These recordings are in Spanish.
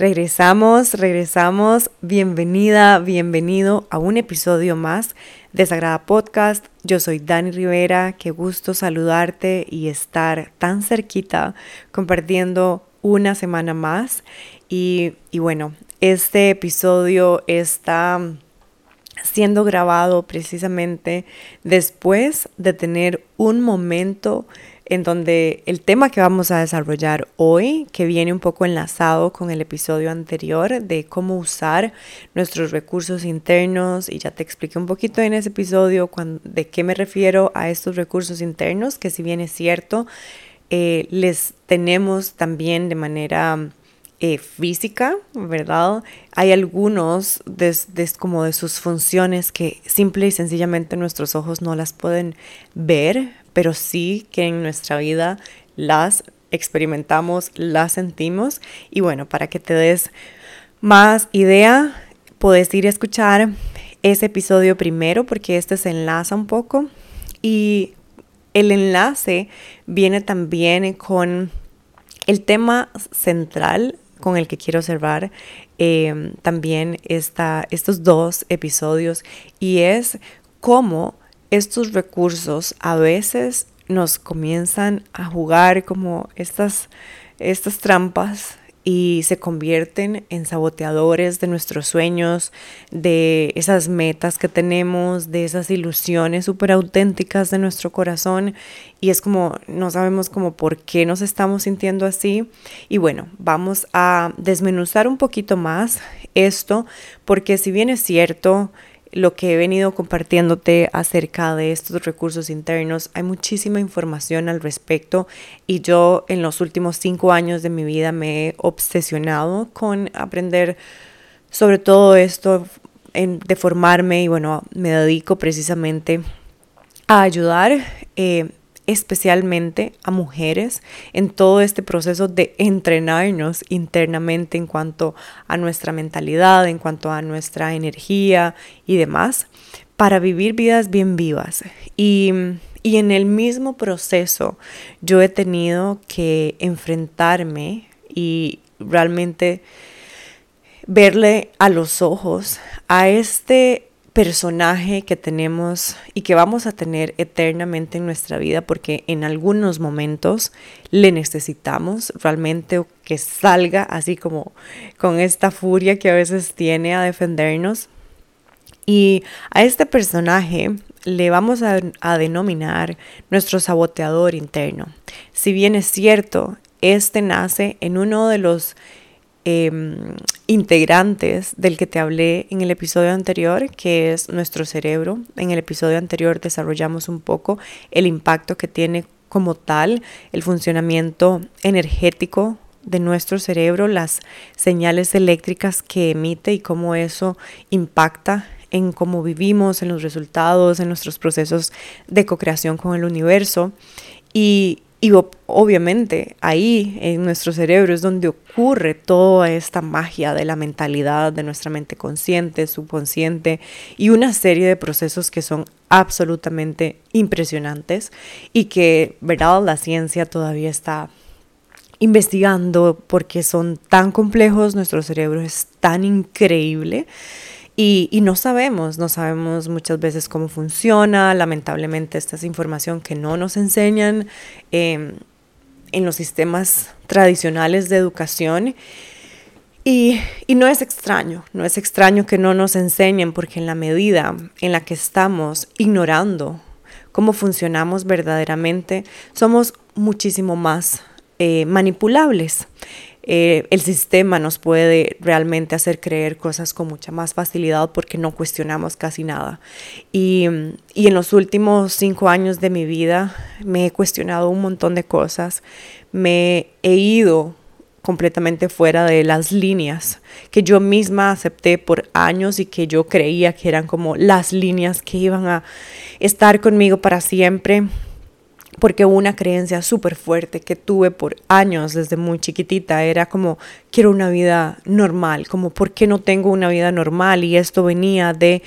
Regresamos, regresamos. Bienvenida, bienvenido a un episodio más de Sagrada Podcast. Yo soy Dani Rivera. Qué gusto saludarte y estar tan cerquita compartiendo una semana más. Y, y bueno, este episodio está siendo grabado precisamente después de tener un momento en donde el tema que vamos a desarrollar hoy, que viene un poco enlazado con el episodio anterior de cómo usar nuestros recursos internos, y ya te expliqué un poquito en ese episodio de qué me refiero a estos recursos internos, que si bien es cierto, eh, les tenemos también de manera eh, física, ¿verdad? Hay algunos de, como de sus funciones que simple y sencillamente nuestros ojos no las pueden ver, pero sí que en nuestra vida las experimentamos, las sentimos. Y bueno, para que te des más idea, puedes ir a escuchar ese episodio primero porque este se enlaza un poco y el enlace viene también con el tema central con el que quiero observar em, también esta, estos dos episodios y es cómo estos recursos a veces nos comienzan a jugar como estas, estas trampas y se convierten en saboteadores de nuestros sueños, de esas metas que tenemos, de esas ilusiones súper auténticas de nuestro corazón. Y es como, no sabemos como por qué nos estamos sintiendo así. Y bueno, vamos a desmenuzar un poquito más esto, porque si bien es cierto, lo que he venido compartiéndote acerca de estos recursos internos. Hay muchísima información al respecto y yo en los últimos cinco años de mi vida me he obsesionado con aprender sobre todo esto, en, de formarme y bueno, me dedico precisamente a ayudar. Eh, especialmente a mujeres en todo este proceso de entrenarnos internamente en cuanto a nuestra mentalidad, en cuanto a nuestra energía y demás, para vivir vidas bien vivas. Y, y en el mismo proceso yo he tenido que enfrentarme y realmente verle a los ojos a este personaje que tenemos y que vamos a tener eternamente en nuestra vida porque en algunos momentos le necesitamos realmente que salga así como con esta furia que a veces tiene a defendernos. Y a este personaje le vamos a, denominar nuestro saboteador interno. Si bien es cierto, este nace en uno de los Em, integrantes del que te hablé en el episodio anterior, que es nuestro cerebro. En el episodio anterior desarrollamos un poco el impacto que tiene como tal el funcionamiento energético de nuestro cerebro, las señales eléctricas que emite y cómo eso impacta en cómo vivimos, en los resultados, en nuestros procesos de co-creación con el universo. Y y obviamente ahí en nuestro cerebro es donde ocurre toda esta magia de la mentalidad, de nuestra mente consciente, subconsciente y una serie de procesos que son absolutamente impresionantes y que, ¿verdad? La ciencia todavía está investigando porque son tan complejos, nuestro cerebro es tan increíble y, no sabemos, no sabemos muchas veces cómo funciona. Lamentablemente esta es información que no nos enseñan em, en los sistemas tradicionales de educación. Y, no es extraño, no es extraño que no nos enseñen porque en la medida en la que estamos ignorando cómo funcionamos verdaderamente, somos muchísimo más eh, manipulables. Eh, el sistema nos puede realmente hacer creer cosas con mucha más facilidad porque no cuestionamos casi nada. Y, y en los últimos cinco años de mi vida me he cuestionado un montón de cosas, me he ido completamente fuera de las líneas que yo misma acepté por años y que yo creía que eran como las líneas que iban a estar conmigo para siempre porque una creencia súper fuerte que tuve por años desde muy chiquitita era como quiero una vida normal, como por qué no tengo una vida normal y esto venía de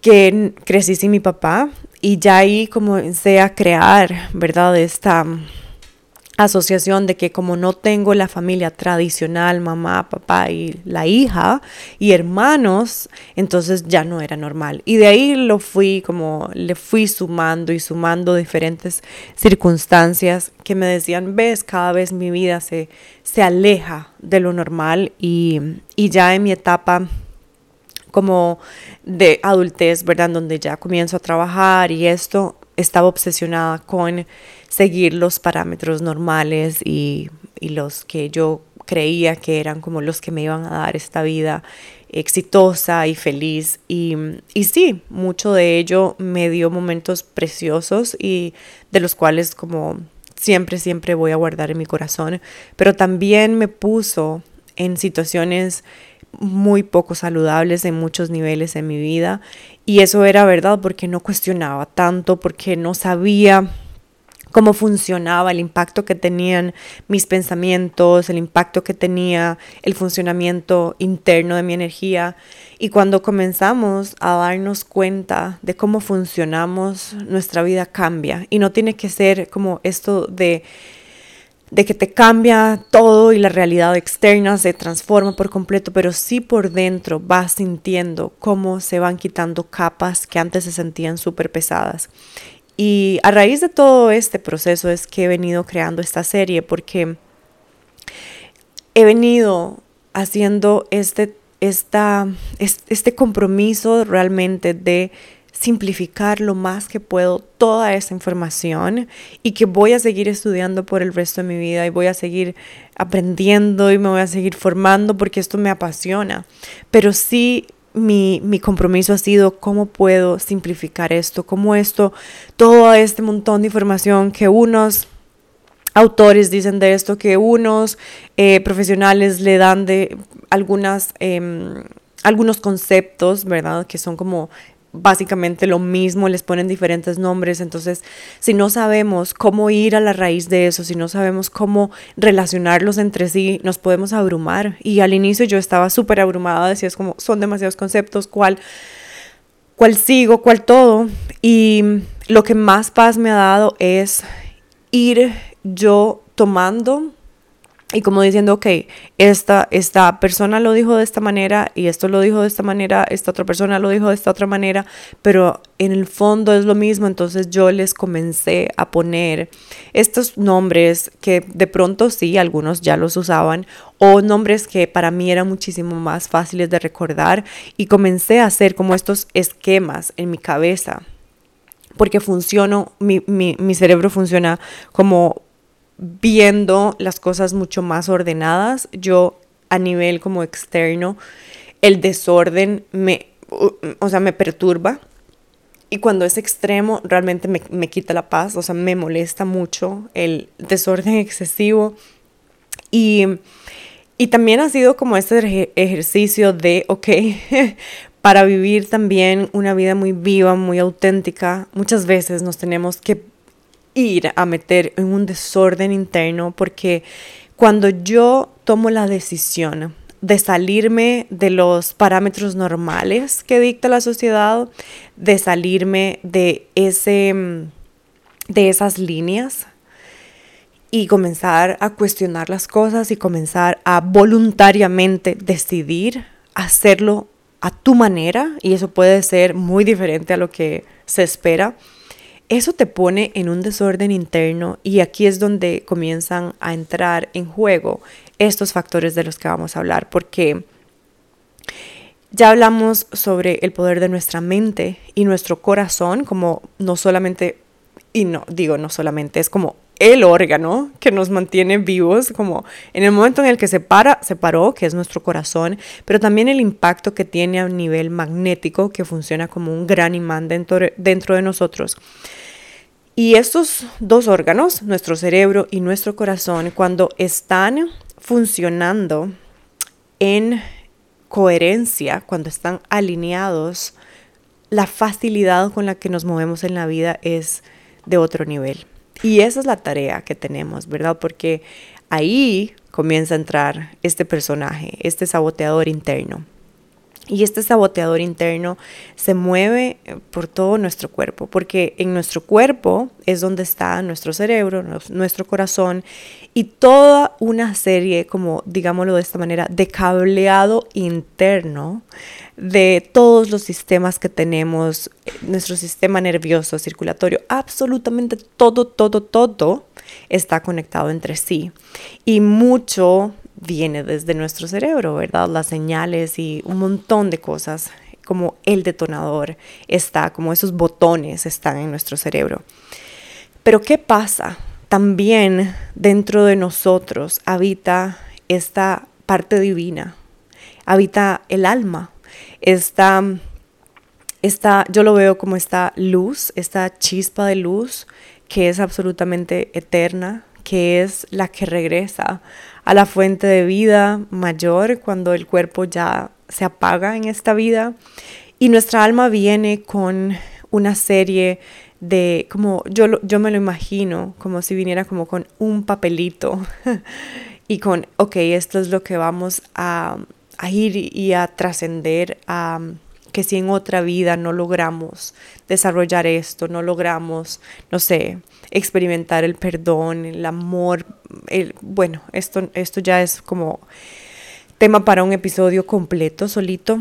que crecí sin mi papá y ya ahí comencé a crear, ¿verdad? Esta asociación de que como no tengo la familia tradicional, mamá, papá y la hija y hermanos, entonces ya no era normal. Y de ahí lo fui como, le fui sumando y sumando diferentes circunstancias que me decían, ves, cada vez mi vida se, se aleja de lo normal y, y ya en mi etapa como de adultez, ¿verdad? Donde ya comienzo a trabajar y esto, estaba obsesionada con seguir los parámetros normales y, los que yo creía que eran como los que me iban a dar esta vida exitosa y feliz. Y, y, sí, mucho de ello me dio momentos preciosos y de los cuales como siempre, siempre voy a guardar en mi corazón, pero también me puso en situaciones muy poco saludables en muchos niveles en mi vida y eso era verdad porque no cuestionaba tanto, porque no sabía cómo funcionaba, el impacto que tenían mis pensamientos, el impacto que tenía el funcionamiento interno de mi energía. Y cuando comenzamos a darnos cuenta de cómo funcionamos, nuestra vida cambia. Y no tiene que ser como esto de de que te cambia todo y la realidad externa se transforma por completo, pero sí por dentro vas sintiendo cómo se van quitando capas que antes se sentían súper pesadas. Y a raíz de todo este proceso es que he venido creando esta serie porque he venido haciendo este, esta, este compromiso realmente de simplificar lo más que puedo toda esa información y que voy a seguir estudiando por el resto de mi vida y voy a seguir aprendiendo y me voy a seguir formando porque esto me apasiona. Pero sí mi, mi, compromiso ha sido cómo puedo simplificar esto, cómo esto, todo este montón de información que unos autores dicen de esto, que unos eh, profesionales le dan de algunas... Em, algunos conceptos, ¿verdad? Que son como básicamente lo mismo, les ponen diferentes nombres, entonces si no sabemos cómo ir a la raíz de eso, si no sabemos cómo relacionarlos entre sí, nos podemos abrumar. Y al inicio yo estaba súper abrumada, decía, es como, son demasiados conceptos, ¿cuál, cuál sigo, cuál todo? Y lo que más paz me ha dado es ir yo tomando y como diciendo, ok, esta, esta persona lo dijo de esta manera y esto lo dijo de esta manera, esta otra persona lo dijo de esta otra manera, pero en el fondo es lo mismo, entonces yo les comencé a poner estos nombres que de pronto sí, algunos ya los usaban, o nombres que para mí eran muchísimo más fáciles de recordar y comencé a hacer como estos esquemas en mi cabeza porque funciono, mi, mi, mi, cerebro funciona como viendo las cosas mucho más ordenadas. Yo a nivel como externo, el desorden me, o sea, me perturba. Y cuando es extremo, realmente me, me quita la paz, o sea, me molesta mucho el desorden excesivo. Y, y también ha sido como este ejercicio de, ok, para vivir también una vida muy viva, muy auténtica, muchas veces nos tenemos que ir a meter en un desorden interno porque cuando yo tomo la decisión de salirme de los parámetros normales que dicta la sociedad, de salirme de ese de esas líneas y comenzar a cuestionar las cosas y comenzar a voluntariamente decidir hacerlo a tu manera y eso puede ser muy diferente a lo que se espera eso te pone en un desorden interno y aquí es donde comienzan a entrar en juego estos factores de los que vamos a hablar, porque ya hablamos sobre el poder de nuestra mente y nuestro corazón, como no solamente, y no digo no solamente, es como el órgano que nos mantiene vivos, como en el momento en el que se para, se paró, que es nuestro corazón, pero también el impacto que tiene a nivel magnético, que funciona como un gran imán dentro, dentro de nosotros. Y estos dos órganos, nuestro cerebro y nuestro corazón, cuando están funcionando en coherencia, cuando están alineados, la facilidad con la que nos movemos en la vida es de otro nivel. Y esa es la tarea que tenemos, ¿verdad? Porque ahí comienza a entrar este personaje, este saboteador interno. Y este saboteador interno se mueve eh, por todo nuestro cuerpo, porque en nuestro cuerpo es donde está nuestro cerebro, nuestro corazón y toda una serie, como digámoslo de esta manera, de cableado interno de todos los sistemas que tenemos, nuestro sistema nervioso, circulatorio, absolutamente todo, todo, todo está conectado entre sí. Y mucho viene desde nuestro cerebro, ¿verdad? Las señales y un montón de cosas, como el detonador está, como esos botones están en nuestro cerebro. Pero ¿qué pasa? También dentro de nosotros habita esta parte divina, habita el alma, esta, esta, yo lo veo como esta luz, esta chispa de luz que es absolutamente eterna, que es la que regresa a la fuente de vida mayor cuando el cuerpo ya se apaga en esta vida. Y nuestra alma viene con una serie de como yo, yo me lo imagino como si viniera como con un papelito y con ok esto es lo que vamos a, a ir y a trascender a que si en otra vida no logramos desarrollar esto, no logramos, no sé, experimentar el perdón, el amor, el, bueno, esto, esto ya es como tema para un episodio completo solito,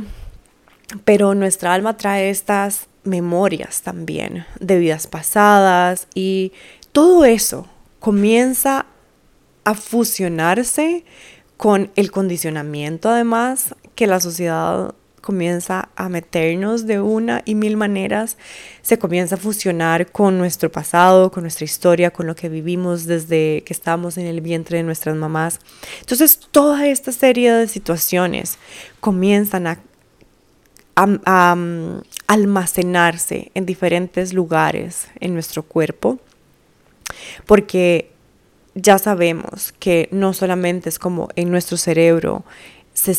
pero nuestra alma trae estas memorias también de vidas pasadas y todo eso comienza a fusionarse con el condicionamiento además que la sociedad comienza a meternos de una y mil maneras, se comienza a fusionar con nuestro pasado, con nuestra historia, con lo que vivimos desde que estábamos en el vientre de nuestras mamás. Entonces, toda esta serie de situaciones comienzan a, a mm, almacenarse en diferentes lugares en nuestro cuerpo, porque ya sabemos que no solamente es como en nuestro cerebro, se,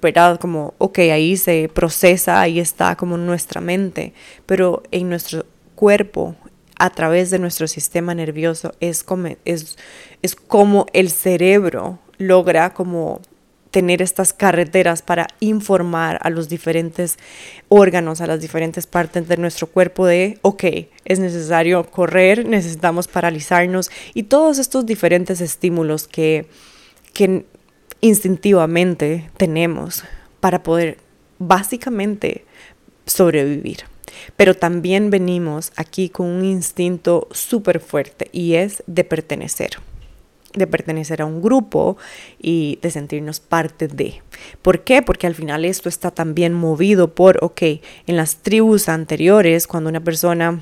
¿verdad? Como, ok, ahí se procesa, ahí está como nuestra mente, pero en nuestro cuerpo, a través de nuestro sistema nervioso, es como, es, es como el cerebro logra como tener estas carreteras para informar a los diferentes órganos, a las diferentes partes de nuestro cuerpo de, ok, es necesario correr, necesitamos paralizarnos y todos estos diferentes estímulos que, que instintivamente tenemos para poder básicamente sobrevivir. Pero también venimos aquí con un instinto súper fuerte y es de pertenecer de pertenecer a un grupo y de sentirnos parte de. ¿Por qué? Porque al final esto está también movido por, ok, en las tribus anteriores, cuando una persona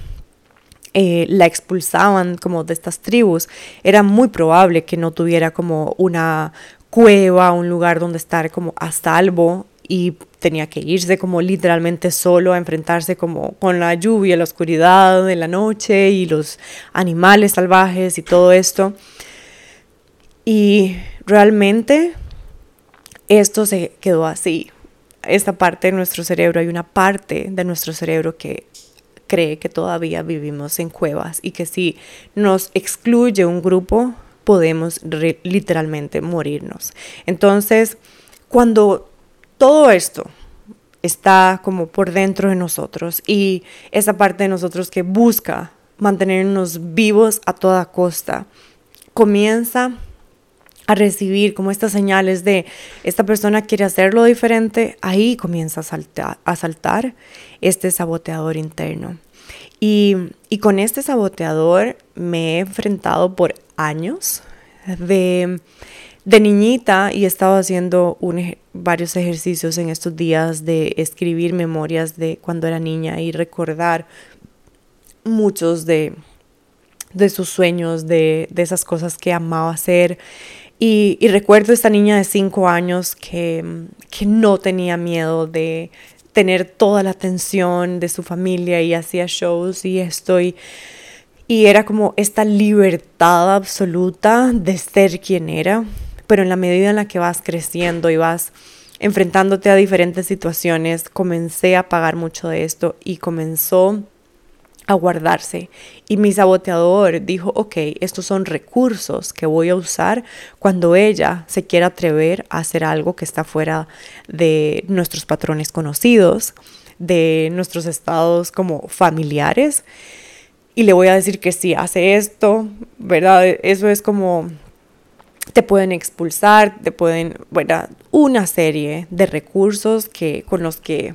eh, la expulsaban como de estas tribus, era muy probable que no tuviera como una cueva, un lugar donde estar como a salvo y tenía que irse como literalmente solo a enfrentarse como con la lluvia, la oscuridad de la noche y los animales salvajes y todo esto. Y realmente esto se quedó así. Esta parte de nuestro cerebro, hay una parte de nuestro cerebro que cree que todavía vivimos en cuevas y que si nos excluye un grupo, podemos literalmente morirnos. Entonces, cuando todo esto está como por dentro de nosotros y esa parte de nosotros que busca mantenernos vivos a toda costa, comienza a recibir como estas señales de esta persona quiere hacerlo diferente, ahí comienza a saltar, este saboteador interno. Y, y con este saboteador me he enfrentado por años de, de niñita y he estado haciendo varios ejercicios en estos días de escribir memorias de cuando era niña y recordar muchos de, de sus sueños, de, de esas cosas que amaba hacer. Y, y, recuerdo esta niña de cinco años que, que no tenía miedo de tener toda la atención de su familia y hacía shows y estoy y era como esta libertad absoluta de ser quien era, pero en la medida en la que vas creciendo y vas enfrentándote a diferentes situaciones, comencé a pagar mucho de esto y comenzó a guardarse. Y mi saboteador dijo, ok, estos son recursos que voy a usar cuando ella se quiera atrever a hacer algo que está fuera de nuestros patrones conocidos, de nuestros estados como familiares. Y le voy a decir que si hace esto, ¿verdad? Eso es como te pueden expulsar, te pueden, bueno, una serie de recursos que, con los que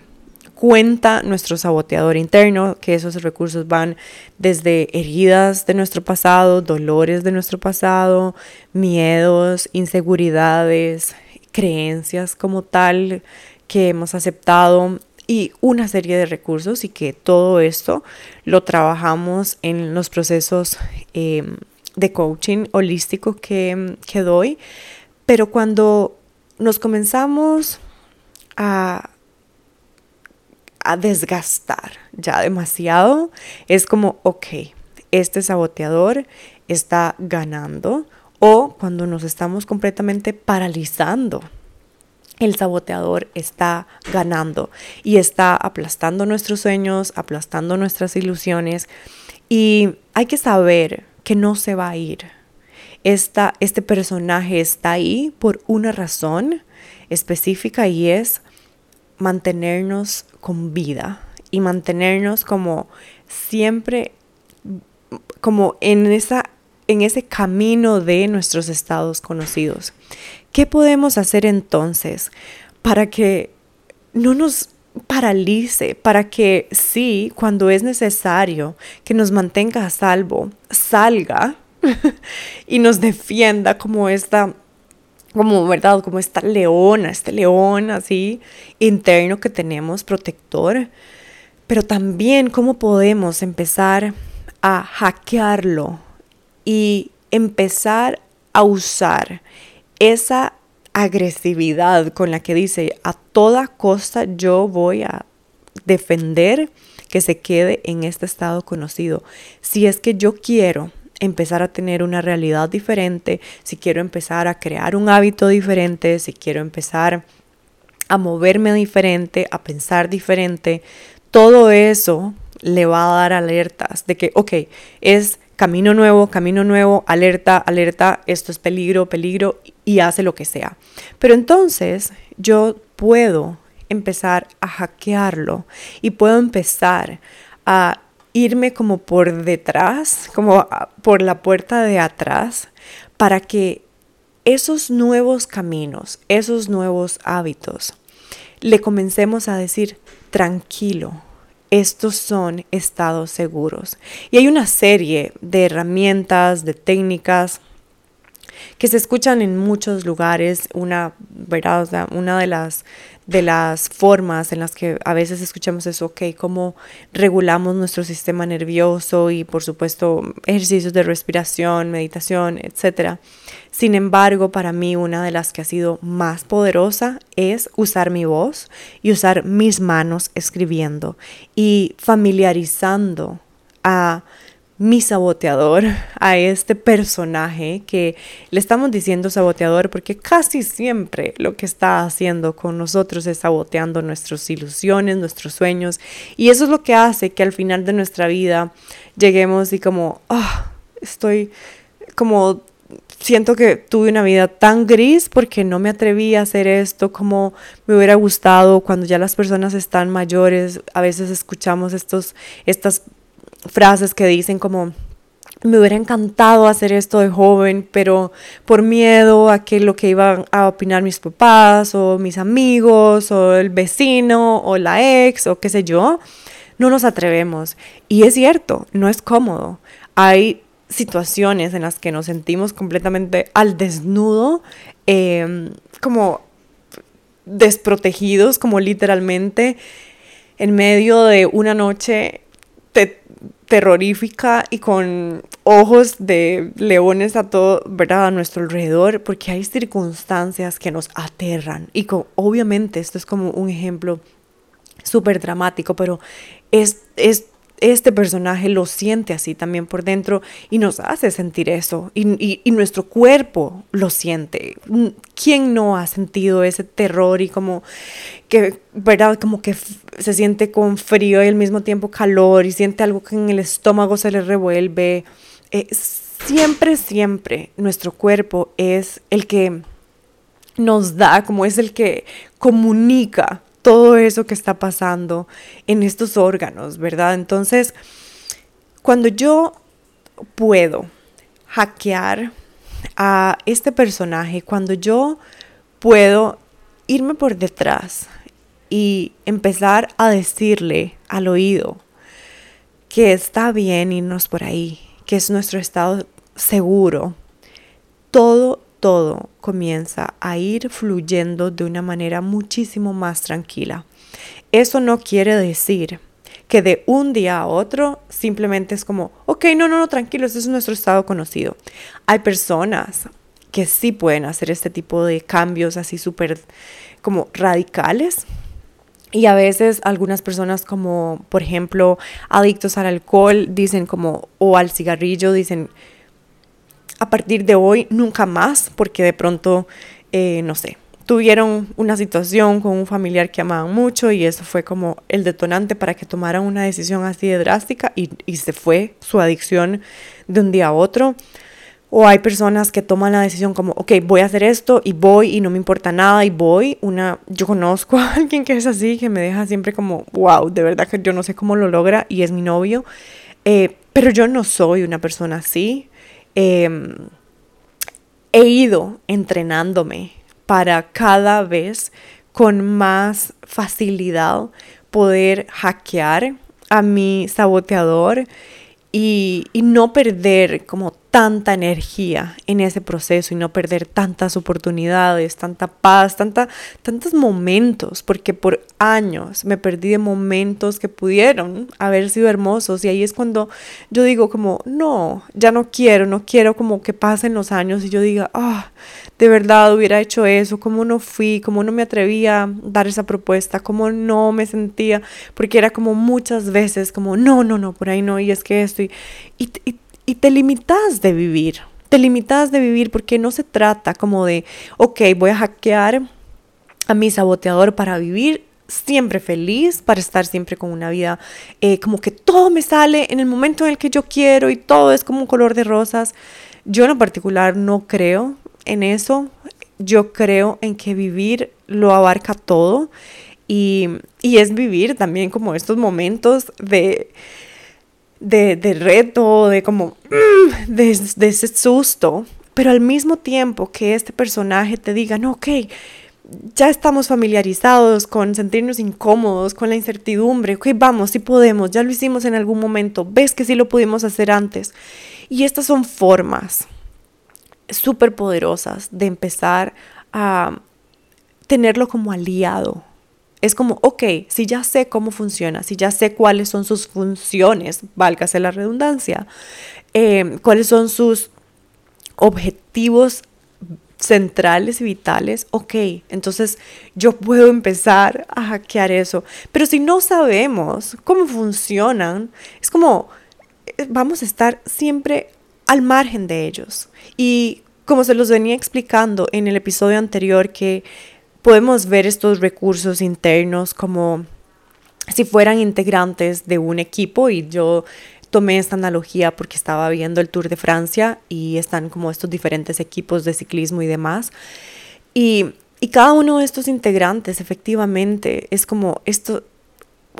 cuenta nuestro saboteador interno, que esos recursos van desde heridas de nuestro pasado, dolores de nuestro pasado, miedos, inseguridades, creencias como tal que hemos aceptado y una serie de recursos y que todo esto lo trabajamos en los procesos em, de coaching holístico que, que doy. Pero cuando nos comenzamos a a desgastar ya demasiado, es como, ok, este saboteador está ganando o cuando nos estamos completamente paralizando. El saboteador está ganando y está aplastando nuestros sueños, aplastando nuestras ilusiones y hay que saber que no se va a ir. Esta, este personaje está ahí por una razón específica y es mantenernos con vida y mantenernos como siempre como en esa en ese camino de nuestros estados conocidos. ¿Qué podemos hacer entonces para que no nos paralice, para que sí, cuando es necesario que nos mantenga a salvo, salga y nos defienda como esta como, ¿verdad? Como esta leona, este león así interno que tenemos, protector, pero también cómo podemos empezar a hackearlo y empezar a usar esa agresividad con la que dice a toda costa yo voy a defender que se quede en este estado conocido. Si es que yo quiero empezar a tener una realidad diferente, si quiero empezar a crear un hábito diferente, si quiero empezar a moverme diferente, a pensar diferente, todo eso le va a dar alertas de que, ok, es camino nuevo, camino nuevo, alerta, alerta, esto es peligro, peligro, y hace lo que sea. Pero entonces yo puedo empezar a hackearlo y puedo empezar a irme como por detrás, como por la puerta de atrás, para que esos nuevos caminos, esos nuevos hábitos, le comencemos a decir, tranquilo, estos son estados seguros. Y hay una serie de herramientas, de técnicas que se escuchan en muchos lugares, una, ¿verdad? una de las, de las formas en las que a veces escuchamos eso, ok, cómo regulamos nuestro sistema nervioso y por supuesto ejercicios de respiración, meditación, etc. Sin embargo, para mí una de las que ha sido más poderosa es usar mi voz y usar mis manos escribiendo y familiarizando a mi saboteador, a este personaje que le estamos diciendo saboteador porque casi siempre lo que está haciendo con nosotros es saboteando nuestras ilusiones, nuestros sueños y eso es lo que hace que al final de nuestra vida lleguemos y como, ah, estoy como siento que tuve una vida tan gris porque no me atreví a hacer esto como me hubiera gustado cuando ya las personas están mayores. A veces escuchamos estos, estas frases que dicen como, me hubiera encantado hacer esto de joven, pero por miedo a que lo que iban a opinar mis papás o mis amigos o el vecino o la ex o qué sé yo, no nos atrevemos. Y es cierto, no es cómodo. Hay situaciones en las que nos sentimos completamente al desnudo, em, como desprotegidos, como literalmente en medio de una noche terrorífica y con ojos de leones a todo, ¿verdad? A nuestro alrededor, porque hay circunstancias que nos aterran. Y obviamente esto es como un ejemplo súper dramático, pero es, es este personaje lo siente así también por dentro y nos hace sentir eso y, nuestro cuerpo lo siente. ¿Quién no ha sentido ese terror y como que, verdad, como que se siente con frío y al mismo tiempo calor y siente algo que en el estómago se le revuelve? Eh, siempre, siempre nuestro cuerpo es el que nos da, como es el que comunica todo eso que está pasando en estos órganos, ¿verdad? Entonces, cuando yo puedo hackear a este personaje, cuando yo puedo irme por detrás y empezar a decirle al oído que está bien irnos por ahí, que es nuestro estado seguro, todo todo comienza a ir fluyendo de una manera muchísimo más tranquila. Eso no quiere decir que de un día a otro simplemente es como, ok, no, no, no, tranquilo, ese es nuestro estado conocido. Hay personas que sí pueden hacer este tipo de cambios así súper como radicales. Y a veces algunas personas como, por ejemplo, adictos al alcohol, dicen como, o al cigarrillo, dicen, a partir de hoy nunca más, porque de pronto, eh, no sé, tuvieron una situación con un familiar que amaban mucho y eso fue como el detonante para que tomaran una decisión así de drástica y, y se fue su adicción de un día a otro. O hay personas que toman la decisión como, ok, voy a hacer esto y voy y no me importa nada y voy. Una, yo conozco a alguien que es así, que me deja siempre como, wow, de verdad que yo no sé cómo lo logra y es mi novio. Eh, pero yo no soy una persona así. Em, he ido entrenándome para cada vez con más facilidad poder hackear a mi saboteador y, no perder como tanta energía en ese proceso y no perder tantas oportunidades, tanta paz, tanta, tantos momentos, porque por años me perdí de momentos que pudieron haber sido hermosos. Y ahí es cuando yo digo como, no, ya no quiero, no quiero como que pasen los años y yo diga, ah, de verdad hubiera hecho eso, cómo no fui, cómo no me atrevía a dar esa propuesta, cómo no me sentía, porque era como muchas veces como, no, no, no, por ahí no, y es que esto, y, te limitas de vivir, te limitas de vivir porque no se trata como de, ok, voy a hackear a mi saboteador para vivir siempre feliz, para estar siempre con una vida eh, como que todo me sale en el momento en el que yo quiero y todo es como un color de rosas. Yo en particular no creo en eso. Yo creo en que vivir lo abarca todo y, es vivir también como estos momentos de, de, reto, de como, mm, de, ese susto, pero al mismo tiempo que este personaje te diga, no, ok, ya estamos familiarizados con sentirnos incómodos, con la incertidumbre, ok, vamos, sí podemos, ya lo hicimos en algún momento, ves que sí lo pudimos hacer antes. Y estas son formas súper poderosas de empezar a tenerlo como aliado. Es como, ok, si ya sé cómo funciona, si ya sé cuáles son sus funciones, válgase la redundancia, eh, cuáles son sus objetivos centrales y vitales, ok, entonces yo puedo empezar a hackear eso. Pero si no sabemos cómo funcionan, es como eh, vamos a estar siempre al margen de ellos. Y como se los venía explicando en el episodio anterior, que podemos ver estos recursos internos como si fueran integrantes de un equipo y yo tomé esta analogía porque estaba viendo el Tour de Francia y están como estos diferentes equipos de ciclismo y demás. Y, y cada uno de estos integrantes efectivamente es como esto,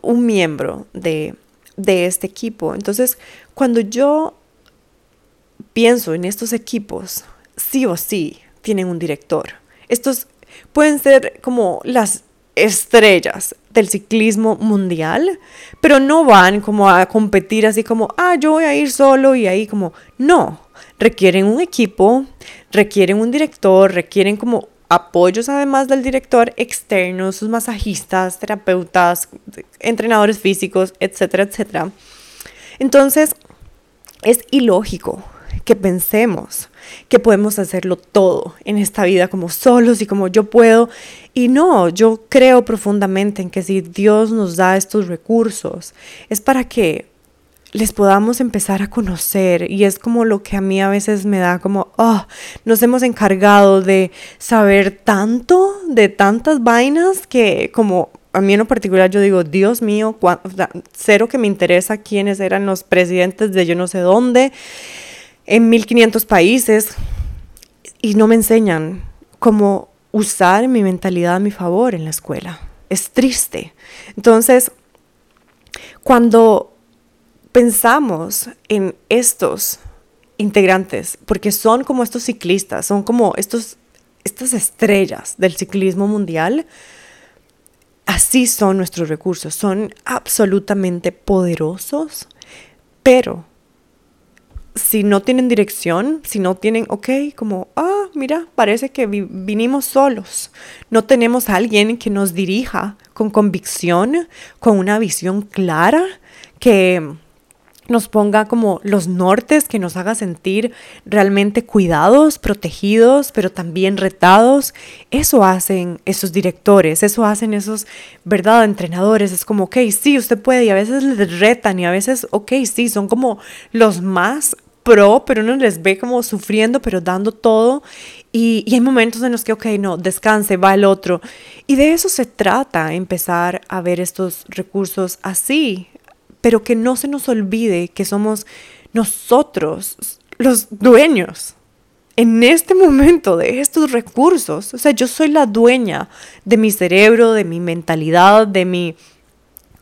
un miembro de, de este equipo. Entonces, cuando yo pienso en estos equipos, sí o sí tienen un director. Estos pueden ser como las estrellas del ciclismo mundial, pero no van como a competir así como, ah, yo voy a ir solo y ahí como, no, requieren un equipo, requieren un director, requieren como apoyos además del director externo, sus masajistas, terapeutas, entrenadores físicos, etcétera, etcétera. Entonces, es ilógico que pensemos que podemos hacerlo todo en esta vida como solos y como yo puedo. Y no, yo creo profundamente en que si Dios nos da estos recursos, es para que les podamos empezar a conocer y es como lo que a mí a veces me da como, oh, nos hemos encargado de saber tanto de tantas vainas que como a mí en lo particular yo digo, Dios mío, cero que me interesa quiénes eran los presidentes de yo no sé dónde, en 1500 países, y no me enseñan cómo usar mi mentalidad a mi favor en la escuela. Es triste. Entonces, cuando pensamos en estos integrantes, porque son como estos ciclistas, son como estos, estas estrellas del ciclismo mundial, así son nuestros recursos, son absolutamente poderosos, pero si no tienen dirección, si no tienen, ok, como, ah, mira, parece que vinimos solos, no tenemos a alguien que nos dirija con convicción, con una visión clara, que nos ponga como los nortes, que nos haga sentir realmente cuidados, protegidos, pero también retados. Eso hacen esos directores, eso hacen esos, ¿verdad? Entrenadores. Es como, ok, sí, usted puede, y a veces les retan, y a veces, ok, sí, son como los más pro, pero uno les ve como sufriendo, pero dando todo. Y, y, hay momentos en los que, ok, no, descanse, va el otro. Y de eso se trata, empezar a ver estos recursos así, pero que no se nos olvide que somos nosotros los dueños en este momento de estos recursos. O sea, yo soy la dueña de mi cerebro, de mi mentalidad, de mi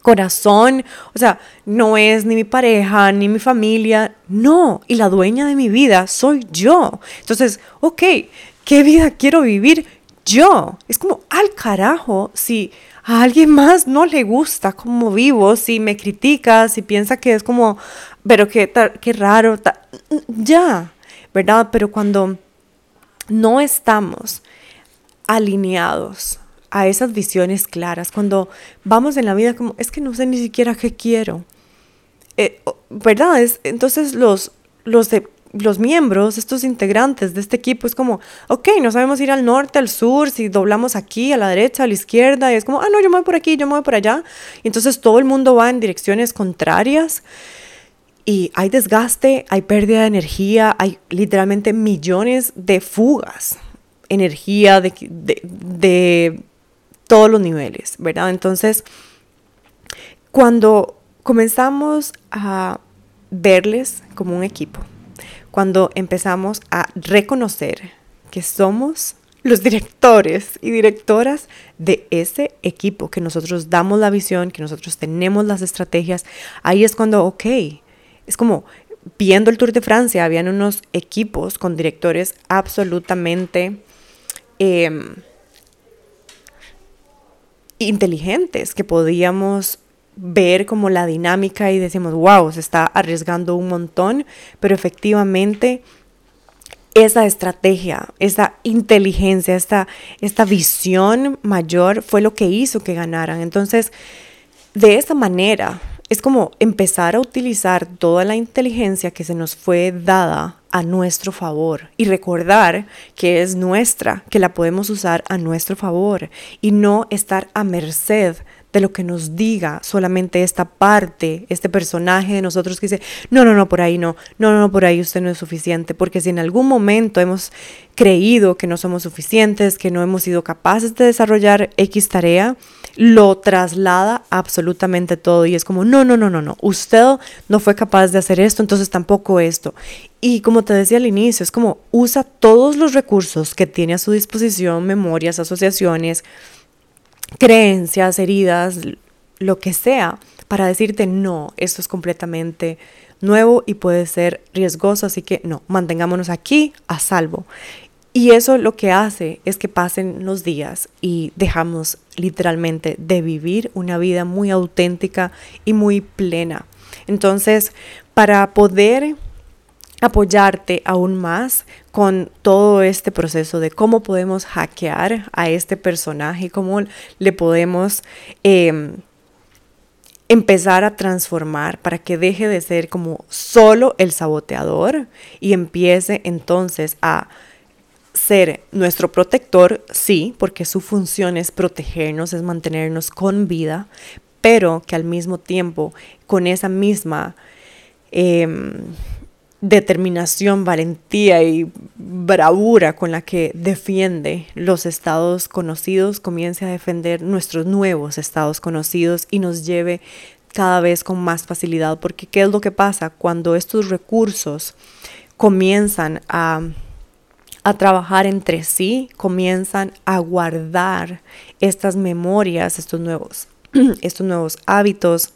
corazón. O sea, no es ni mi pareja, ni mi familia. No, y la dueña de mi vida soy yo. Entonces, ok, ¿qué vida quiero vivir? Yo. Es como al carajo si a alguien más no le gusta cómo vivo, si me critica, si piensa que es como, pero qué, qué raro, ya, ¿verdad? Pero cuando no estamos alineados a esas visiones claras, cuando vamos en la vida como, es que no sé ni siquiera qué quiero, eh, ¿verdad? Es, entonces los, los de los miembros, estos integrantes de este equipo, es como, ok, no sabemos ir al norte, al sur, si doblamos aquí, a la derecha, a la izquierda, y es como, ah, no, yo me voy por aquí, yo me voy por allá. Y entonces todo el mundo va en direcciones contrarias y hay desgaste, hay pérdida de energía, hay literalmente millones de fugas, energía de, todos los niveles, ¿verdad? Entonces, cuando comenzamos a verles como un equipo, cuando empezamos a reconocer que somos los directores y directoras de ese equipo, que nosotros damos la visión, que nosotros tenemos las estrategias, ahí es cuando, ok, es como viendo el Tour de Francia, habían unos equipos con directores absolutamente em, inteligentes que podíamos ver como la dinámica y decimos, wow, se está arriesgando un montón, pero efectivamente esa estrategia, esa inteligencia, esta, esta visión mayor fue lo que hizo que ganaran. Entonces, de esa manera, es como empezar a utilizar toda la inteligencia que se nos fue dada a nuestro favor y recordar que es nuestra, que la podemos usar a nuestro favor y no estar a merced de lo que nos diga solamente esta parte, este personaje de nosotros que dice, no, no, no, por ahí no, no, no, no, por ahí usted no es suficiente, porque si en algún momento hemos creído que no somos suficientes, que no hemos sido capaces de desarrollar X tarea, lo traslada absolutamente todo y es como, no, no, no, no, no, usted no fue capaz de hacer esto, entonces tampoco esto. Y como te decía al inicio, es como usa todos los recursos que tiene a su disposición, memorias, asociaciones, creencias, heridas, lo que sea, para decirte no, esto es completamente nuevo y puede ser riesgoso, así que no, mantengámonos aquí a salvo. Y eso lo que hace es que pasen los días y dejamos literalmente de vivir una vida muy auténtica y muy plena. Entonces, para poder apoyarte aún más con todo este proceso de cómo podemos hackear a este personaje, cómo le podemos em, empezar a transformar para que deje de ser como solo el saboteador y empiece entonces a ser nuestro protector, sí, porque su función es protegernos, es mantenernos con vida, pero que al mismo tiempo con esa misma em, determinación, valentía y bravura con la que defiende los estados conocidos, comience a defender nuestros nuevos estados conocidos y nos lleve cada vez con más facilidad. Porque ¿qué es lo que pasa cuando estos recursos comienzan a, a trabajar entre sí, comienzan a guardar estas memorias, estos nuevos, estos nuevos hábitos,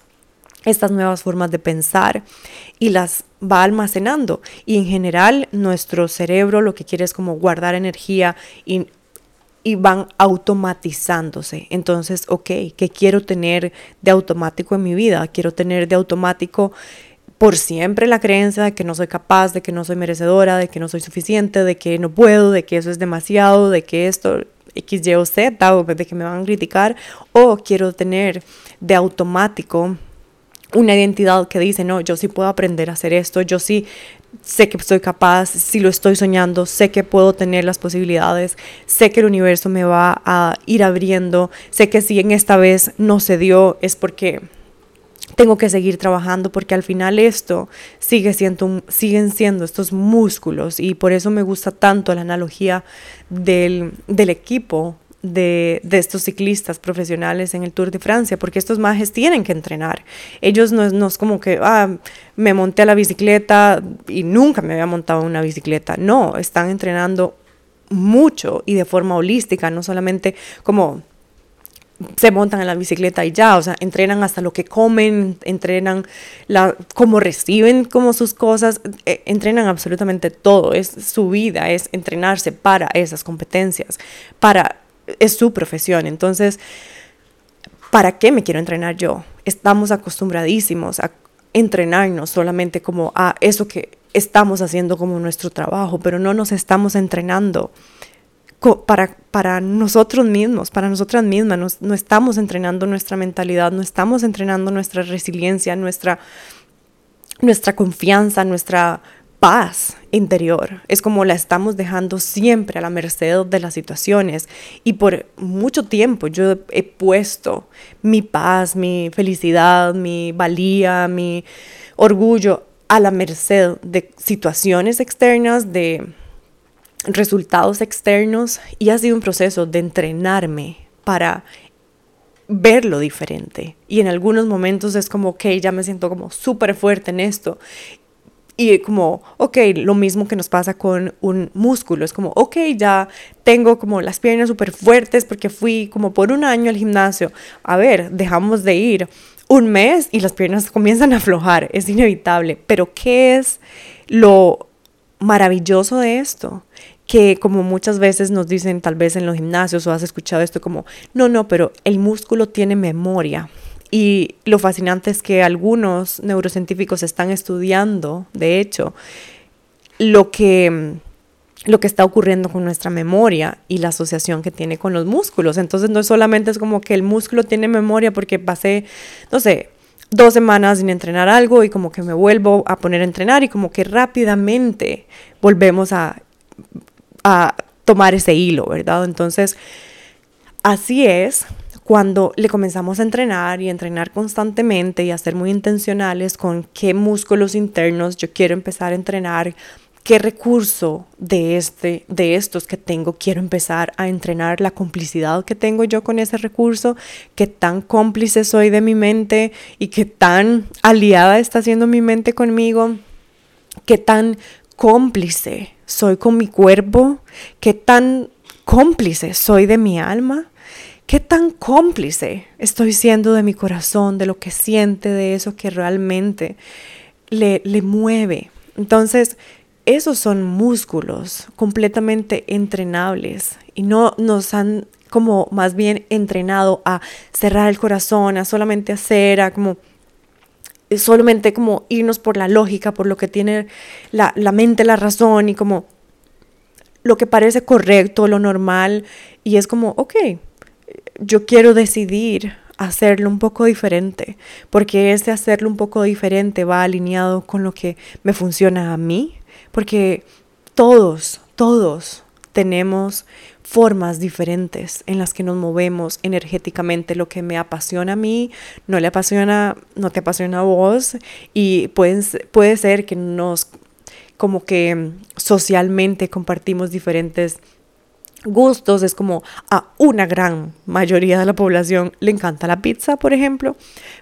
estas nuevas formas de pensar y las va almacenando. Y en general nuestro cerebro lo que quiere es como guardar energía y, y van automatizándose. Entonces, ok, ¿qué quiero tener de automático en mi vida? Quiero tener de automático por siempre la creencia de que no soy capaz, de que no soy merecedora, de que no soy suficiente, de que no puedo, de que eso es demasiado, de que esto X, Y o Z, de que me van a criticar, o quiero tener de automático una identidad que dice, no, yo sí puedo aprender a hacer esto, yo sí sé que soy capaz, si lo estoy soñando, sé que puedo tener las posibilidades, sé que el universo me va a ir abriendo, sé que si en esta vez no se dio es porque tengo que seguir trabajando porque al final esto sigue siendo, siguen siendo estos músculos y por eso me gusta tanto la analogía del, del equipo de, estos ciclistas profesionales en el Tour de Francia, porque estos majes tienen que entrenar. Ellos no, no es como que, ah, me monté a la bicicleta y nunca me había montado una bicicleta. No, están entrenando mucho y de forma holística, no solamente como se montan en la bicicleta y ya, o sea, entrenan hasta lo que comen, entrenan la, cómo reciben como sus cosas, eh, entrenan absolutamente todo, es su vida, es entrenarse para esas competencias, para es su profesión. Entonces, ¿para qué me quiero entrenar yo? Estamos acostumbradísimos a entrenarnos solamente como a eso que estamos haciendo como nuestro trabajo, pero no nos estamos entrenando para, para nosotros mismos, para nosotras mismas, no estamos entrenando nuestra mentalidad, no estamos entrenando nuestra resiliencia, nuestra, nuestra confianza, nuestra paz interior. Es como la estamos dejando siempre a la merced de las situaciones. Y por mucho tiempo yo he puesto mi paz, mi felicidad, mi valía, mi orgullo a la merced de situaciones externas, de resultados externos. Y ha sido un proceso de entrenarme para verlo diferente. Y en algunos momentos es como, ok, ya me siento como súper fuerte en esto. Y como, ok, lo mismo que nos pasa con un músculo, es como, ok, ya tengo como las piernas súper fuertes porque fui como por un año al gimnasio. A ver, dejamos de ir un mes y las piernas comienzan a aflojar, es inevitable. Pero ¿qué es lo maravilloso de esto? Que como muchas veces nos dicen tal vez en los gimnasios o has escuchado esto como, no, no, pero el músculo tiene memoria. Y lo fascinante es que algunos neurocientíficos están estudiando, de hecho, lo que, lo que está ocurriendo con nuestra memoria y la asociación que tiene con los músculos. Entonces no solamente es como que el músculo tiene memoria porque pasé, no sé, dos semanas sin entrenar algo y como que me vuelvo a poner a entrenar y como que rápidamente volvemos a, a tomar ese hilo, ¿verdad? Entonces, así es cuando le comenzamos a entrenar y entrenar constantemente y a ser muy intencionales con qué músculos internos yo quiero empezar a entrenar, qué recurso de este de estos que tengo quiero empezar a entrenar la complicidad que tengo yo con ese recurso, qué tan cómplice soy de mi mente y qué tan aliada está siendo mi mente conmigo, qué tan cómplice soy con mi cuerpo, qué tan cómplice soy de mi alma ¿Qué tan cómplice estoy siendo de mi corazón, de lo que siente, de eso que realmente le, le mueve? Entonces, esos son músculos completamente entrenables y no nos han como más bien entrenado a cerrar el corazón, a solamente hacer, a como solamente como irnos por la lógica, por lo que tiene la, la mente, la razón y como lo que parece correcto, lo normal y es como, ok, yo quiero decidir hacerlo un poco diferente, porque ese hacerlo un poco diferente va alineado con lo que me funciona a mí, porque todos, todos tenemos formas diferentes en las que nos movemos energéticamente. Lo que me apasiona a mí no le apasiona, no te apasiona a vos y pueden, puede ser que nos como que socialmente compartimos diferentes gustos, es como a una gran mayoría de la población le encanta la pizza, por ejemplo,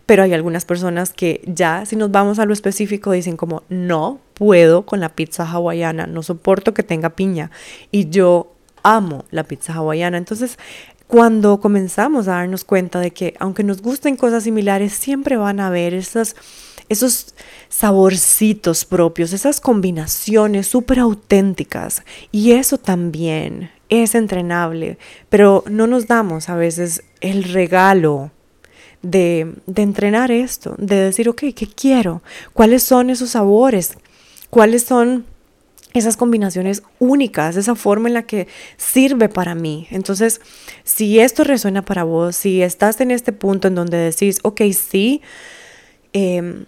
pero hay algunas personas que ya si nos vamos a lo específico dicen como no puedo con la pizza hawaiana, no soporto que tenga piña y yo amo la pizza hawaiana. Entonces, cuando comenzamos a darnos cuenta de que aunque nos gusten cosas similares, siempre van a haber esos saborcitos propios, esas combinaciones súper auténticas. Y eso también es entrenable, pero no nos damos a veces el regalo de, de entrenar esto, de decir, ok, ¿qué quiero? ¿Cuáles son esos sabores? ¿Cuáles son esas combinaciones únicas, esa forma en la que sirve para mí. Entonces, si esto resuena para vos, si estás en este punto en donde decís, ok, sí, em,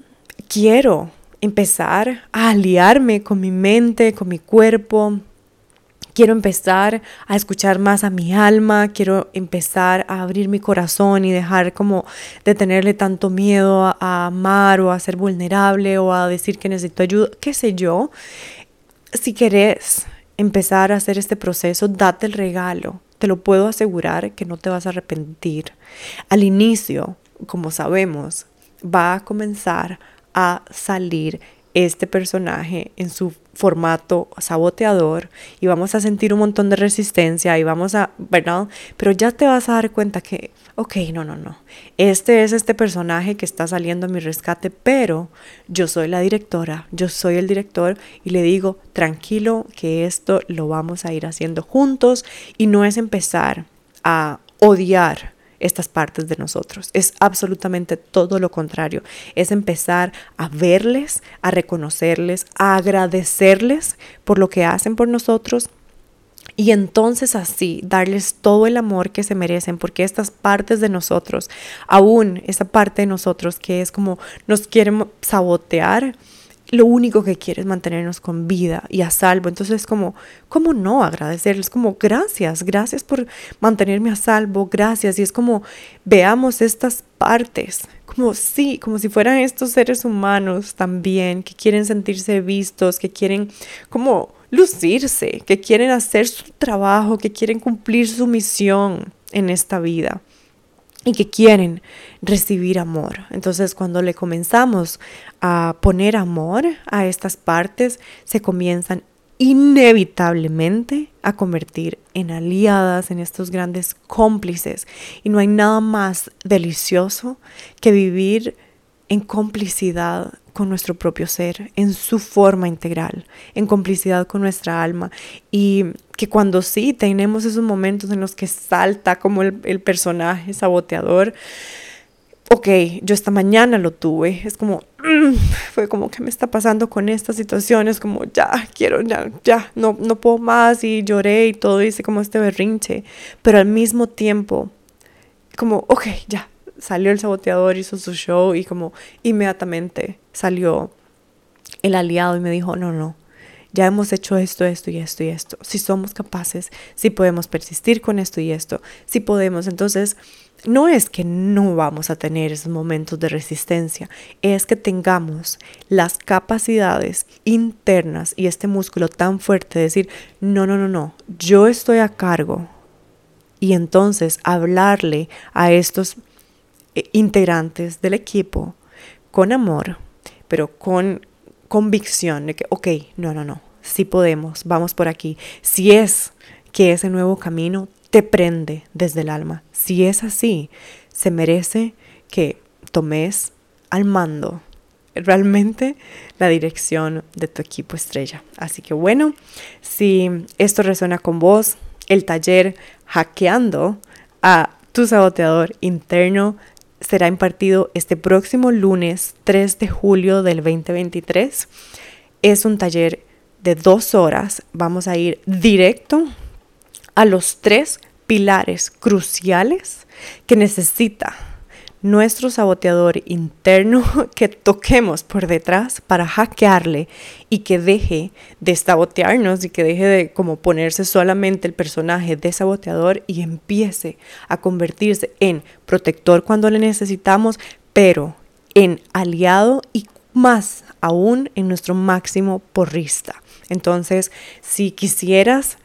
quiero empezar a aliarme con mi mente, con mi cuerpo, Quiero empezar a escuchar más a mi alma, quiero empezar a abrir mi corazón y dejar como de tenerle tanto miedo a, amar o a ser vulnerable o a decir que necesito ayuda, qué sé yo. Si querés empezar a hacer este proceso, date el regalo. Te lo puedo asegurar que no te vas a arrepentir. Al inicio, como sabemos, va a comenzar a salir este personaje en su formato saboteador y vamos a sentir un montón de resistencia y vamos a, ¿verdad? Pero ya te vas a dar cuenta que, ok, no, no, no, este es este personaje que está saliendo a mi rescate, pero yo soy la directora, yo soy el director y le digo, tranquilo, que esto lo vamos a ir haciendo juntos y no es empezar a odiar estas partes de nosotros. Es absolutamente todo lo contrario. Es empezar a verles, a reconocerles, a agradecerles por lo que hacen por nosotros y entonces así darles todo el amor que se merecen, porque estas partes de nosotros, aún esa parte de nosotros que es como nos quieren sabotear, lo único que quiere es mantenernos con vida y a salvo. Entonces, como, ¿cómo no agradecerles? Como, gracias, gracias por mantenerme a salvo, gracias. Y es como, veamos estas partes, como sí, como si fueran estos seres humanos también, que quieren sentirse vistos, que quieren como lucirse, que quieren hacer su trabajo, que quieren cumplir su misión en esta vida y que quieren recibir amor. Entonces cuando le comenzamos a poner amor a estas partes, se comienzan inevitablemente a convertir en aliadas, en estos grandes cómplices. Y no hay nada más delicioso que vivir en complicidad con nuestro propio ser, en su forma integral, en complicidad con nuestra alma. Y que cuando sí tenemos esos momentos en los que salta como el, personaje saboteador, ok, yo esta mañana lo tuve, es como, mm, fue como, ¿qué me está pasando con esta situación? Es como, ya, quiero, ya, ya, no, no puedo más y lloré y todo, hice como este berrinche, pero al mismo tiempo, como, ok, ya, salió el saboteador, hizo su show y como inmediatamente salió el aliado y me dijo, no, no, ya hemos hecho esto, esto y esto y esto. Si somos capaces, si podemos persistir con esto y esto, si podemos. Entonces, no es que no vamos a tener esos momentos de resistencia, es que tengamos las capacidades internas y este músculo tan fuerte de decir, no, no, no, no, yo estoy a cargo. Y entonces hablarle a estos eh, integrantes del equipo con amor, pero con convicción de que, ok, no, no, no, sí podemos, vamos por aquí. Si es que ese nuevo camino te prende desde el alma, si es así, se merece que tomes al mando realmente la dirección de tu equipo estrella. Así que bueno, si esto resuena con vos, el taller hackeando a tu saboteador interno será impartido este próximo lunes 3 de julio del 2023. Es un taller de dos horas. Vamos a ir directo a los tres pilares cruciales que necesita nuestro saboteador interno que toquemos por detrás para hackearle y que deje de sabotearnos y que deje de como ponerse solamente el personaje de saboteador y empiece a convertirse en protector cuando le necesitamos, pero en aliado y más aún en nuestro máximo porrista. Entonces, si quisieras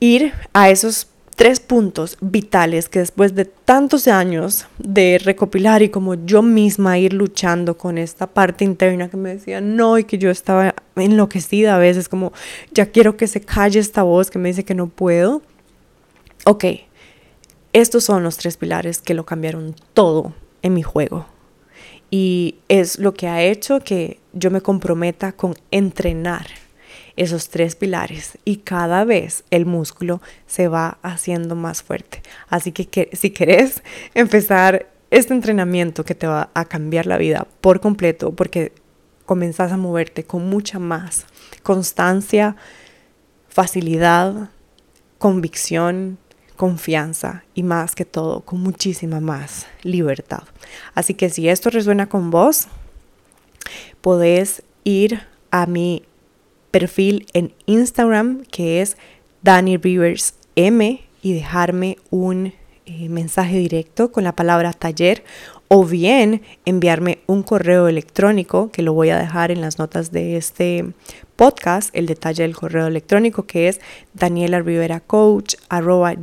ir a esos tres puntos vitales que después de tantos años de recopilar y como yo misma ir luchando con esta parte interna que me decía no y que yo estaba enloquecida a veces como ya quiero que se calle esta voz que me dice que no puedo. Ok, estos son los tres pilares que lo cambiaron todo en mi juego. Y es lo que ha hecho que yo me comprometa con entrenar esos tres pilares y cada vez el músculo se va haciendo más fuerte. Así que, si querés empezar este entrenamiento que te va a cambiar la vida por completo, porque comenzás a moverte con mucha más constancia, facilidad, convicción, confianza y más que todo con muchísima más libertad. Así que si esto resuena con vos, podés ir a mi perfil en Instagram que es Danny Rivers M y dejarme un eh, mensaje directo con la palabra taller o bien enviarme un correo electrónico que lo voy a dejar en las notas de este podcast, el detalle del correo electrónico que es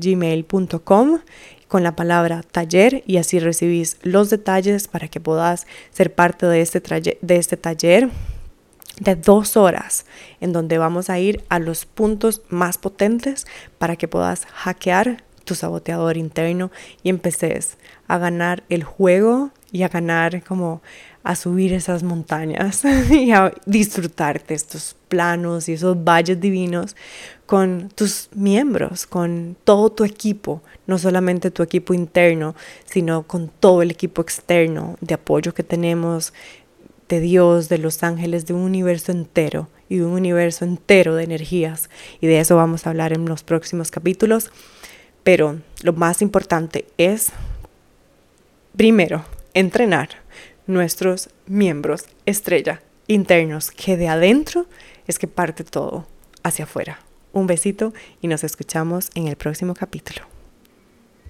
gmail.com con la palabra taller y así recibís los detalles para que puedas ser parte de este, de este taller de dos horas en donde vamos a ir a los puntos más potentes para que puedas hackear tu saboteador interno y empeces a ganar el juego y a ganar como a subir esas montañas y a disfrutarte estos planos y esos valles divinos con tus miembros, con todo tu equipo, no solamente tu equipo interno, sino con todo el equipo externo de apoyo que tenemos de Dios, de los ángeles, de un universo entero y de un universo entero de energías. Y de eso vamos a hablar en los próximos capítulos. Pero lo más importante es, primero, entrenar nuestros miembros estrella internos, que de adentro es que parte todo hacia afuera. Un besito y nos escuchamos en el próximo capítulo.